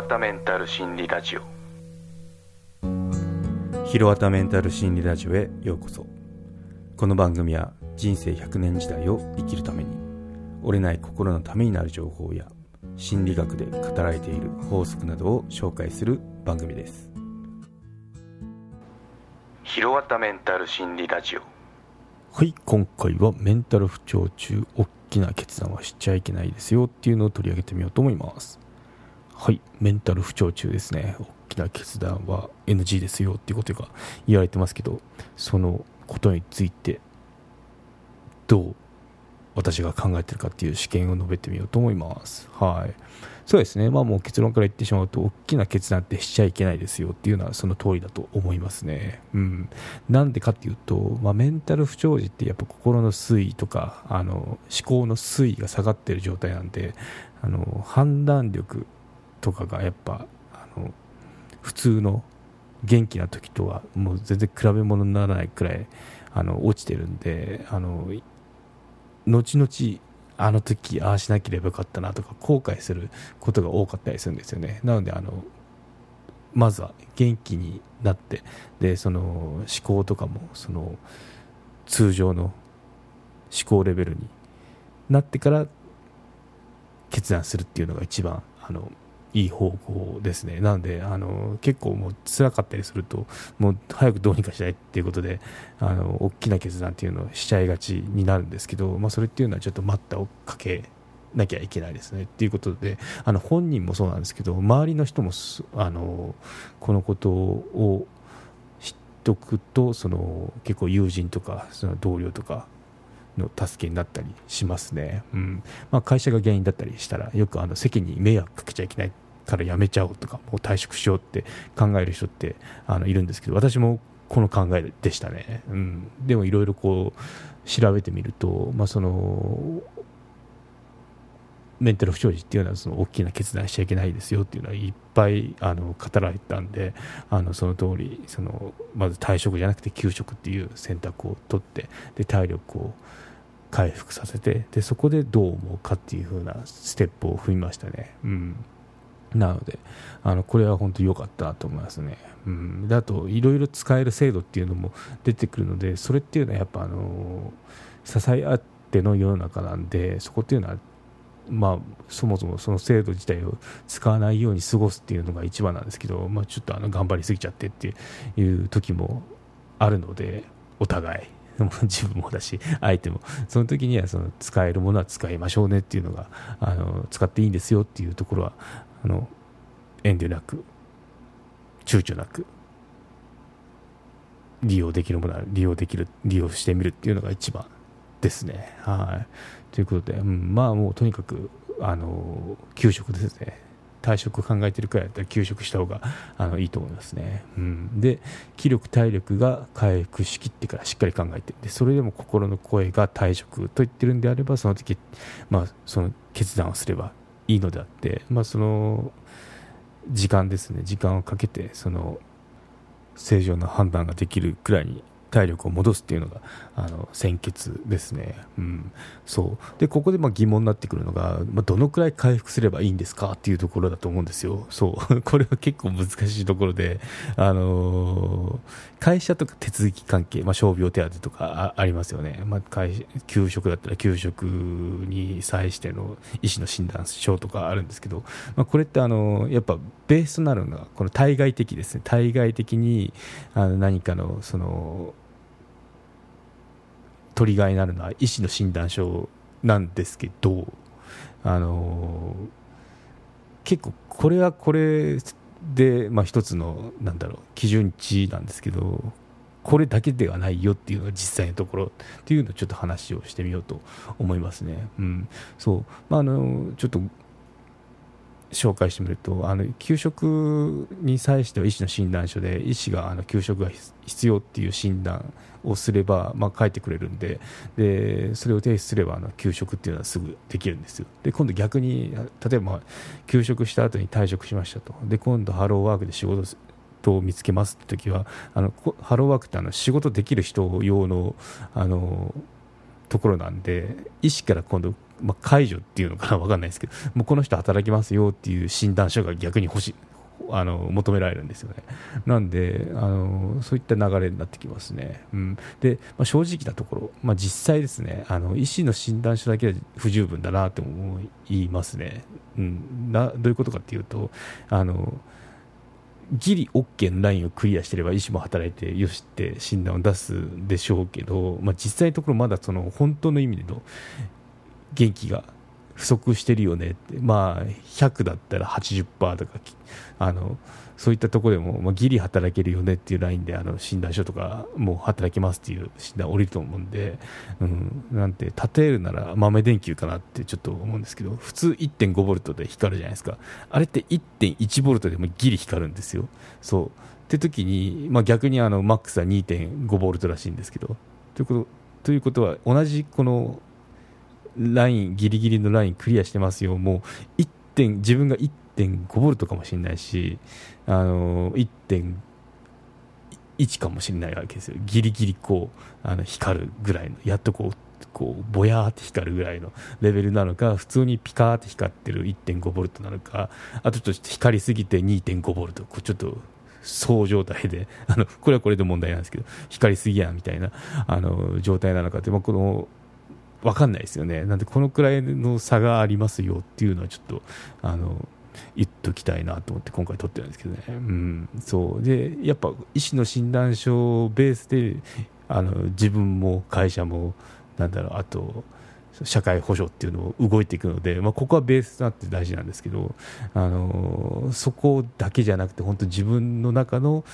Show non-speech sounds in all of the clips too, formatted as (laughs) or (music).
わたメンタル心理ラジオ。ひろわたメンタル心理ラジオへようこそ。この番組は人生100年時代を生きるために折れない心のためになる情報や心理学で語られている法則などを紹介する番組です。ひろわたメンタル心理ラジオ。はい今回はメンタル不調中大きな決断はしちゃいけないですよっていうのを取り上げてみようと思いますはいメンタル不調中ですね。大きな決断は NG ですよっていうことが言われてますけどそのことについてどう私が考えてるかっていう試験を述べてみようと思います。はい。そうですね。まあもう結論から言ってしまうと大きな決断ってしちゃいけないですよっていうのはその通りだと思いますね。うん。なんでかっていうと、まあ、メンタル不調時ってやっぱ心の推移とかあの思考の推移が下がってる状態なんであの判断力とかがやっぱあの普通の元気な時とはもう全然比べ物にならないくらいあの落ちてるんであの後々あの時ああしなければよかったなとか後悔することが多かったりするんですよね。なのであのまずは元気になってでその思考とかもその通常の思考レベルになってから決断するっていうのが一番あのいい方向ですね。なので、あの、結構もう辛かったりすると、もう早くどうにかしたいっていうことで、あの、大きな決断っていうのをしちゃいがちになるんですけど、まあそれっていうのはちょっと待ったをかけなきゃいけないですね。っていうことで、あの、本人もそうなんですけど、周りの人も、あの、このことを知っとくと、その、結構友人とか、その同僚とか、の助けになったりしますね、うんまあ、会社が原因だったりしたらよくあの世間に迷惑かけちゃいけないから辞めちゃおうとかもう退職しようって考える人ってあのいるんですけど私もこの考えでしたね、うん、でもいろいろこう調べてみると、まあ、そのメンタル不調時っていうのはその大きな決断しちゃいけないですよっていうのはいっぱいあの語られたんであのその通りそのまず退職じゃなくて休職っていう選択を取ってで体力を回復させてでそこでどう思うかっていう風なステップを踏みましたね。うん。なので、あのこれは本当良かったと思いますね。うん、であと、いろいろ使える制度っていうのも出てくるので、それっていうのはやっぱ、あの支え合っての世の中なんで、そこっていうのは、まあ、そもそもその制度自体を使わないように過ごすっていうのが一番なんですけど、まあ、ちょっとあの頑張りすぎちゃってっていう時もあるので、お互い。(laughs) 自分もだし相手もその時にはその使えるものは使いましょうねっていうのがあの使っていいんですよっていうところはあの遠慮なく躊躇なく利用できるものは利用できる利用してみるっていうのが一番ですね。はい、ということで、うん、まあもうとにかくあの給食ですね。退職考えてるくらいだったら休職した方があのいいと思いますね、うん、で気力体力が回復しきってからしっかり考えてでそれでも心の声が退職と言ってるんであればその時、まあ、その決断をすればいいのであって、まあ、その時間ですね時間をかけてその正常な判断ができるくらいに体力を戻すっていうのがあの先決ですね、うん、そう。でここでまあ疑問になってくるのが、まあ、どのくらい回復すればいいんですかっていうところだと思うんですよ、そう。(laughs) これは結構難しいところで、あのー、会社とか手続き関係、まあ、傷病手当とかありますよね、まあ、会給食だったら給食に際しての医師の診断書とかあるんですけど、まあ、これってあのやっぱベースとなるのはこの対外的ですね。対外的にあの何かのそのトリガーになるのは医師の診断書なんですけど、あの結構これはこれで、まあ、一つのなんだろう基準値なんですけどこれだけではないよっていうのが実際のところっていうのをちょっと話をしてみようと思いますね。うん、そうまあ、あのちょっと紹介してみるとあの給食に際しては医師の診断書で医師があの給食が必要っていう診断をすれば、まあ、書いてくれるんででそれを提出すればあの給食っていうのはすぐできるんですよ。で今度逆に例えば給食した後に退職しましたと。で今度ハローワークで仕事を見つけますって時はあのハローワークってあの仕事できる人用のあのところなんで医師から今度まあ、解除っていうのかな分かんないですけどもうこの人働きますよっていう診断書が逆に欲しいあの求められるんですよね。なんであの、そういった流れになってきますね。うん、で、まあ、正直なところ、まあ、実際ですね、あの医師の診断書だけで不十分だなと思いますね。うん、などういうことかっていうと、あのギリ OK のラインをクリアしてれば医師も働いてよしって診断を出すでしょうけど、まあ、実際のところまだその本当の意味での元気が不足してるよねって、まあ、100だったら80%とかあのそういったところでも、まあ、ギリ働けるよねっていうラインであの診断書とかもう働きますっていう診断降りると思うんで、うん、なんて例えるなら豆電球かなってちょっと思うんですけど普通1.5ボルトで光るじゃないですか。あれって1.1ボルトでもギリ光るんですよ。そう。って時に、まあ、逆にあのマックスは2.5ボルトらしいんですけど。ということということは同じこのラインギリギリのラインクリアしてますよもう1点自分が1.5ボルトかもしれないし、あの1.1かもしれないわけですよ。ギリギリこう、あの光るぐらいの、やっとこう、こうぼやーって光るぐらいのレベルなのか普通にピカーって光ってる1.5ボルトなのかあとちょっと光りすぎて2.5ボルトこうちょっとそう状態であのこれはこれで問題なんですけど光りすぎやみたいなあの状態なのかって、まあ、この分かんないですよね。なんでこのくらいの差がありますよっていうのはちょっとあの言っときたいなと思って今回撮ってるんですけどね、うん、そう。でやっぱ医師の診断書をベースであの自分も会社もなんだろうあと社会保障っていうのを動いていくので、まあ、ここはベースとなって大事なんですけどあのそこだけじゃなくて本当自分の中の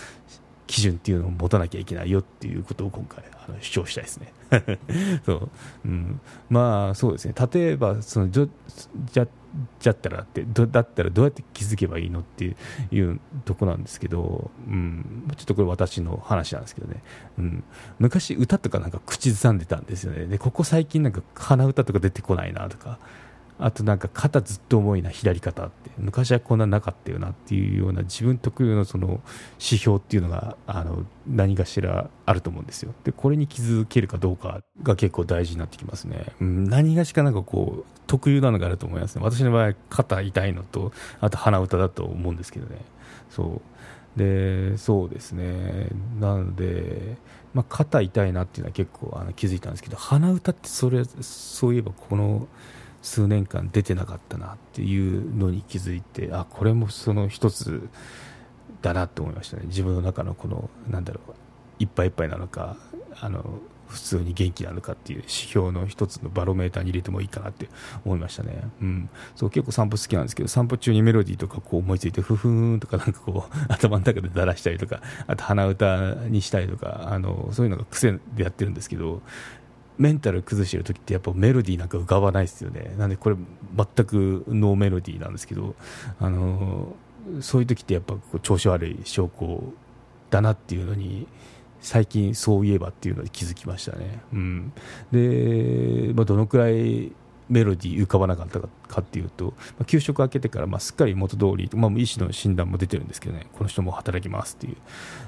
基準っていうのを持たなきゃいけないよっていうことを今回あの主張したいですね。(laughs) そう、うん、まあそうですね。例えばそのじゃじゃったらってどだったらどうやって気づけばいいのっていうとこなんですけど、うん、ちょっとこれ私の話なんですけどね、うん、昔歌とかなんか口ずさんでたんですよね。でここ最近なんか鼻歌とか出てこないなとか。あとなんか肩ずっと重いな左肩って。昔はこんななかったよなっていうような自分特有のその指標っていうのがあの何かしらあると思うんですよ。でこれに気づけるかどうかが結構大事になってきますね、うん、何がしかなんかこう特有なのがあると思いますね。私の場合肩痛いのとあと鼻歌だと思うんですけどね。そう。でそうですね。なので、まあ、肩痛いなっていうのは結構あの気づいたんですけど鼻歌ってそれそういえばこの数年間出てなかったなっていうのに気づいてあこれもその一つだなと思いましたね。自分の中のこのなんだろういっぱいいっぱいなのかあの普通に元気なのかっていう指標の一つのバロメーターに入れてもいいかなって思いましたね、うん、そう結構散歩好きなんですけど散歩中にメロディーとかこう思いついてふふーんとかなんかこう (laughs) 頭の中で鳴らしたりとかあと鼻歌にしたりとかあのそういうのが癖でやってるんですけどメンタル崩してる時ってやっぱメロディーなんか浮かばないですよね。なんでこれ全くノーメロディーなんですけどあのそういう時ってやっぱ調子悪い証拠だなっていうのに最近そういえばっていうのに気づきましたね、うん、で、まあ、どのくらいメロディー浮かばなかったかっていうと、まあ、給食明けてから、まあ、すっかり元通り、まあ、医師の診断も出てるんですけどね。この人も働きますっていう。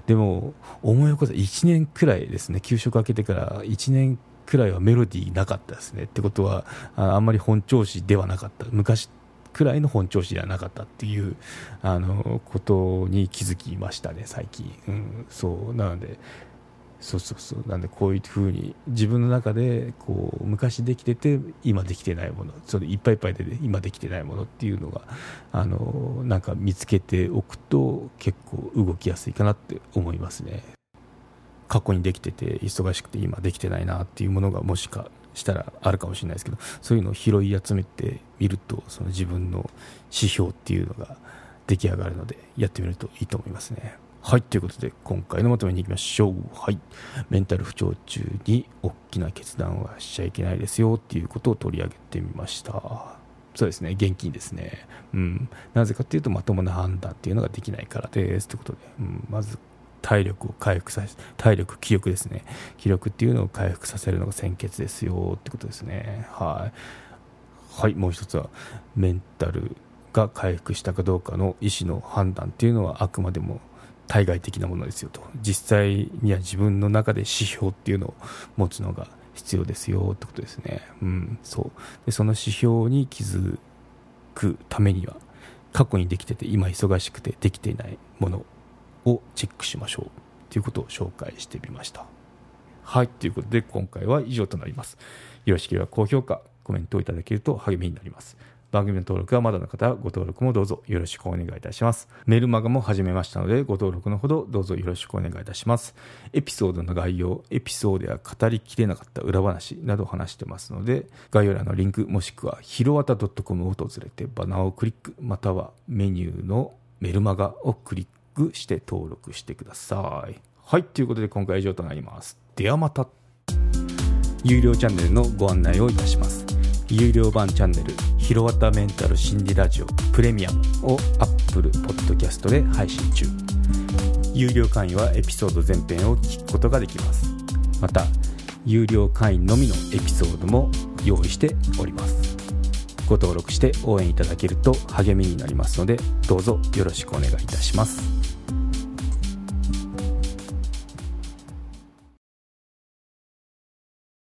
でも思い起こせ1年くらいですね。給食明けてから1年くらいはメロディーなかったですね。ってことはあんまり本調子ではなかった。昔くらいの本調子ではなかったっていうあのことに気づきましたね最近、うん、そう。なのでそうそうそう。なんでこういうふうに自分の中でこう昔できてて今できてないもの。それいっぱいいっぱいで今できてないものっていうのがあのなんか見つけておくと結構動きやすいかなって思いますね。過去にできてて忙しくて今できてないなっていうものがもしかしたらあるかもしれないですけどそういうのを拾い集めてみるとその自分の指標っていうのが出来上がるのでやってみるといいと思いますね。はいということで今回のまとめにいきましょう。はいメンタル不調中に大きな決断はしちゃいけないですよっていうことを取り上げてみました。そうですね、現金ですね。うん。なぜかっていうと、まともな判断っていうのができないからです。ということで、うん、まず体力を回復させ体力気力ですね。気力っていうのを回復させるのが先決ですよってことですね。はい。はいもう一つはメンタルが回復したかどうかの意思の判断っていうのはあくまでも対外的なものですよと。実際には自分の中で指標っていうのを持つのが必要ですよってことですね。うん、そう。でその指標に気づくためには過去にできてて今忙しくてできていないものをチェックしましょうということを紹介してみました。はい、ということで今回は以上となります。よろしければ高評価、コメントをいただけると励みになります。番組の登録はまだの方はご登録もどうぞよろしくお願いいたします。メルマガも始めましたのでご登録のほどどうぞよろしくお願いいたします。エピソードの概要、エピソードや語りきれなかった裏話など話してますので概要欄のリンクもしくはひろわた .com を訪れてバナーをクリックまたはメニューのメルマガをクリックして登録してください。はい、ということで今回は以上となります。ではまた。有料チャンネルのご案内をいたします。有料版チャンネル「ひろわたメンタル心理ラジオプレミアム」を Apple Podcast で配信中有料会員はエピソード全編を聞くことができますまた有料会員のみのエピソードも用意しておりますご登録して応援いただけると励みになりますのでどうぞよろしくお願いいたします